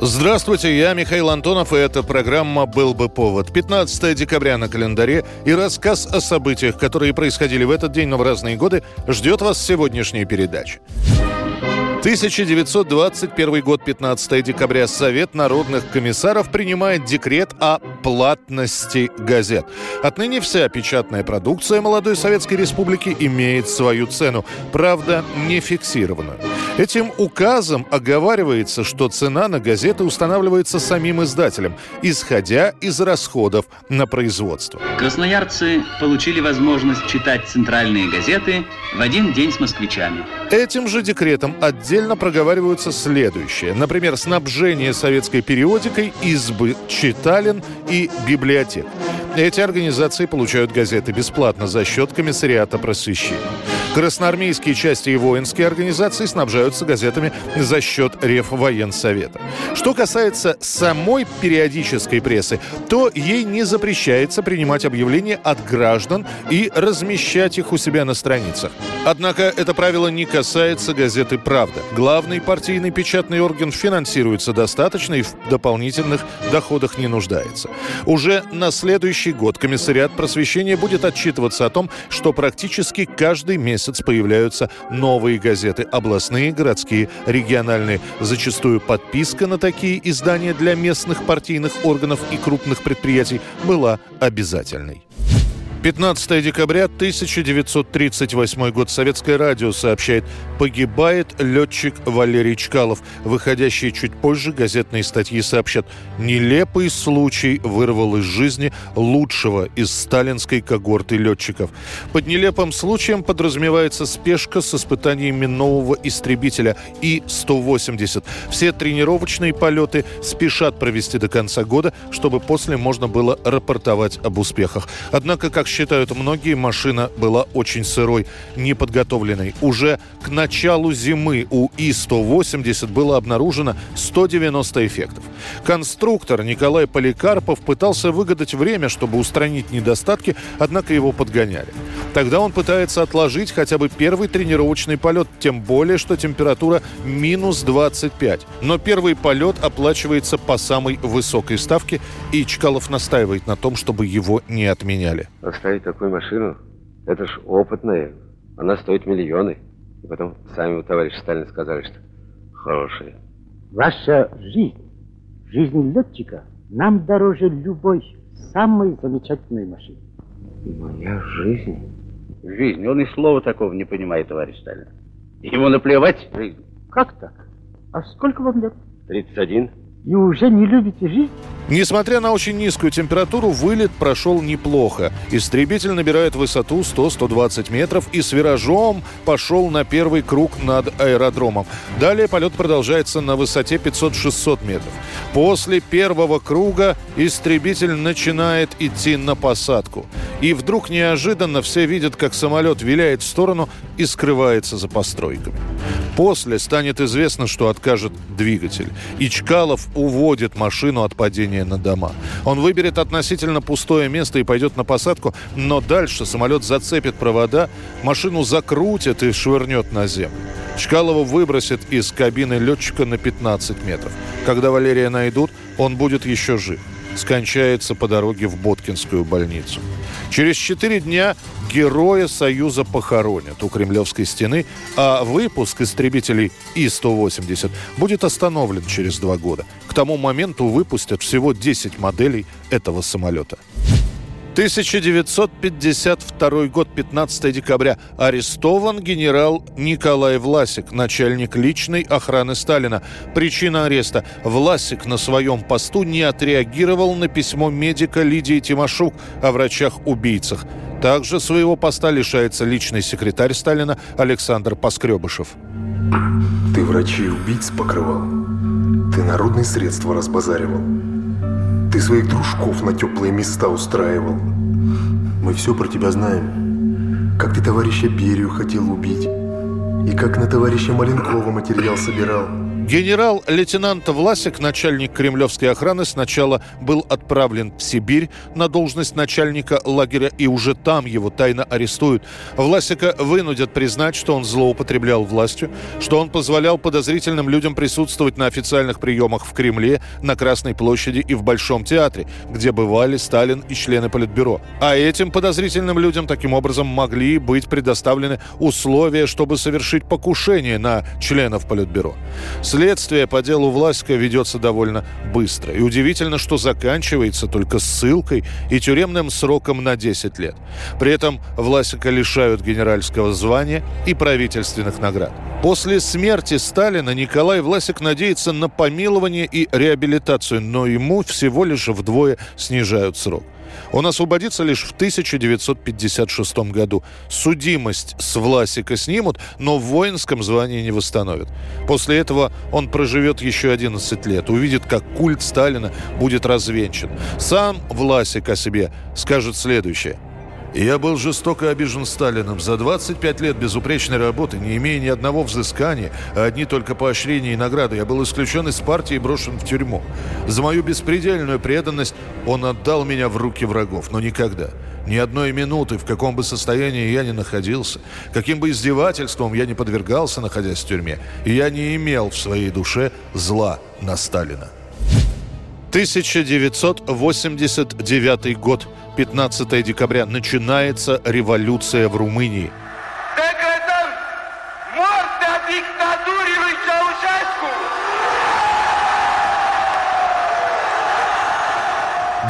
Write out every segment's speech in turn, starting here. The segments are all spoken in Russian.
Здравствуйте, я Михаил Антонов, и эта программа «Был бы повод». 15 декабря на календаре и рассказ о событиях, которые происходили в этот день, но в разные годы, ждет вас сегодняшняя передача. 1921 год, 15 декабря. Совет народных комиссаров принимает декрет о платности газет. Отныне вся печатная продукция молодой Советской Республики имеет свою цену, правда, не фиксированную. Этим указом оговаривается, что цена на газеты устанавливается самим издателем, исходя из расходов на производство. Красноярцы получили возможность читать центральные газеты в один день с москвичами. Этим же декретом отдельно проговариваются следующее. Например, снабжение советской периодикой избы читален и библиотек. Эти организации получают газеты бесплатно за счет комиссариата просвещения. Красноармейские части и воинские организации снабжаются газетами за счет Реввоенсовета. Что касается самой периодической прессы, то ей не запрещается принимать объявления от граждан и размещать их у себя на страницах. Однако это правило не касается газеты «Правда». Главный партийный печатный орган финансируется достаточно и в дополнительных доходах не нуждается. Уже на следующий год комиссариат просвещения будет отчитываться о том, что практически каждый месяц появляются новые газеты – областные, городские, региональные. Зачастую подписка на такие издания для местных партийных органов и крупных предприятий была обязательной. 15 декабря 1938 год. Советское радио сообщает, погибает летчик Валерий Чкалов. Выходящие чуть позже газетные статьи сообщат, нелепый случай вырвал из жизни лучшего из сталинской когорты летчиков. Под нелепым случаем подразумевается спешка с испытаниями нового истребителя И-180. Все тренировочные полеты спешат провести до конца года, чтобы после можно было рапортовать об успехах. Однако, как считают многие, машина была очень сырой, неподготовленной. Уже к началу зимы у И-180 было обнаружено 190 эффектов. Конструктор Николай Поликарпов пытался выгадать время, чтобы устранить недостатки, однако его подгоняли. Тогда он пытается отложить хотя бы первый тренировочный полет, тем более, что температура минус 25. Но первый полет оплачивается по самой высокой ставке, и Чкалов настаивает на том, чтобы его не отменяли. Оставить такую машину, это ж опытная. Она стоит миллионы. И потом сами у товарища Сталина сказали, что хорошая. Ваша жизнь, жизнь летчика, нам дороже любой самой замечательной машины. Моя жизнь? Жизнь. Он и слова такого не понимает, товарищ Сталин. Ему наплевать жизнь. Как так? А сколько вам лет? 31. И уже не любите жизнь? Несмотря на очень низкую температуру, вылет прошел неплохо. Истребитель набирает высоту 100-120 метров и с виражом пошел на первый круг над аэродромом. Далее полет продолжается на высоте 500-600 метров. После первого круга истребитель начинает идти на посадку. И вдруг неожиданно все видят, как самолет виляет в сторону и скрывается за постройками. После станет известно, что откажет двигатель. И Чкалов уводит машину от падения на дома. Он выберет относительно пустое место и пойдет на посадку, но дальше самолет зацепит провода, машину закрутит и швырнет на землю. Чкалова выбросит из кабины летчика на 15 метров. Когда Валерия найдут, он будет еще жив скончается по дороге в Боткинскую больницу. Через четыре дня героя Союза похоронят у Кремлевской стены, а выпуск истребителей И-180 будет остановлен через два года. К тому моменту выпустят всего 10 моделей этого самолета. 1952 год, 15 декабря. Арестован генерал Николай Власик, начальник личной охраны Сталина. Причина ареста. Власик на своем посту не отреагировал на письмо медика Лидии Тимошук о врачах-убийцах. Также своего поста лишается личный секретарь Сталина Александр Поскребышев. Ты врачей убийц покрывал. Ты народные средства разбазаривал. Ты своих дружков на теплые места устраивал. Мы все про тебя знаем. как ты товарища Берию хотел убить, и как на товарища Маленкова материал собирал. Генерал-лейтенант Власик, начальник кремлевской охраны, сначала был отправлен в Сибирь на должность начальника лагеря, и уже там его тайно арестуют. Власика вынудят признать, что он злоупотреблял властью, что он позволял подозрительным людям присутствовать на официальных приемах в Кремле, на Красной площади и в Большом театре, где бывали Сталин и члены Политбюро. А этим подозрительным людям таким образом могли быть предоставлены условия, чтобы совершить покушение на членов Политбюро. Следствие по делу Власика ведется довольно быстро. И удивительно, что заканчивается только ссылкой и тюремным сроком на 10 лет. При этом Власика лишают генеральского звания и правительственных наград. После смерти Сталина Николай Власик надеется на помилование и реабилитацию, но ему всего лишь вдвое снижают срок. Он освободится лишь в 1956 году. Судимость с Власика снимут, но в воинском звании не восстановят. После этого он проживет еще 11 лет, увидит, как культ Сталина будет развенчан. Сам Власик о себе скажет следующее – я был жестоко обижен Сталиным. За 25 лет безупречной работы, не имея ни одного взыскания, а одни только поощрения и награды, я был исключен из партии и брошен в тюрьму. За мою беспредельную преданность он отдал меня в руки врагов, но никогда, ни одной минуты, в каком бы состоянии я ни находился, каким бы издевательством я не подвергался, находясь в тюрьме, я не имел в своей душе зла на Сталина. 1989 год. 15 декабря начинается революция в Румынии.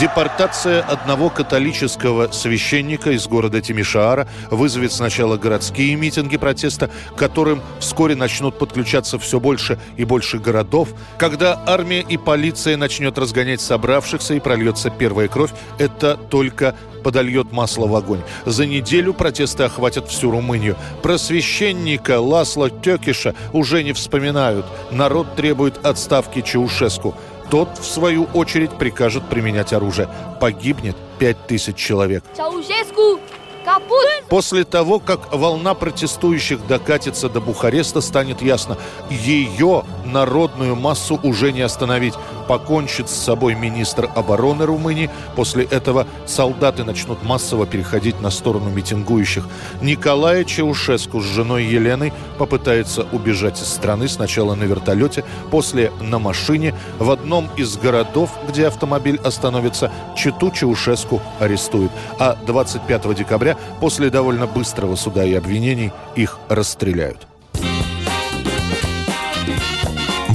Депортация одного католического священника из города Тимишаара вызовет сначала городские митинги протеста, к которым вскоре начнут подключаться все больше и больше городов. Когда армия и полиция начнет разгонять собравшихся и прольется первая кровь, это только подольет масло в огонь. За неделю протесты охватят всю Румынию. Про священника Ласло Текиша уже не вспоминают. Народ требует отставки Чаушеску. Тот, в свою очередь, прикажет применять оружие. Погибнет 5000 человек. Чаушеску! Капут! После того, как волна протестующих докатится до Бухареста, станет ясно, ее народную массу уже не остановить покончит с собой министр обороны Румынии. После этого солдаты начнут массово переходить на сторону митингующих. Николай Чаушеску с женой Еленой попытается убежать из страны сначала на вертолете, после на машине. В одном из городов, где автомобиль остановится, Читу Чаушеску арестуют. А 25 декабря, после довольно быстрого суда и обвинений, их расстреляют.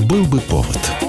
Был бы повод –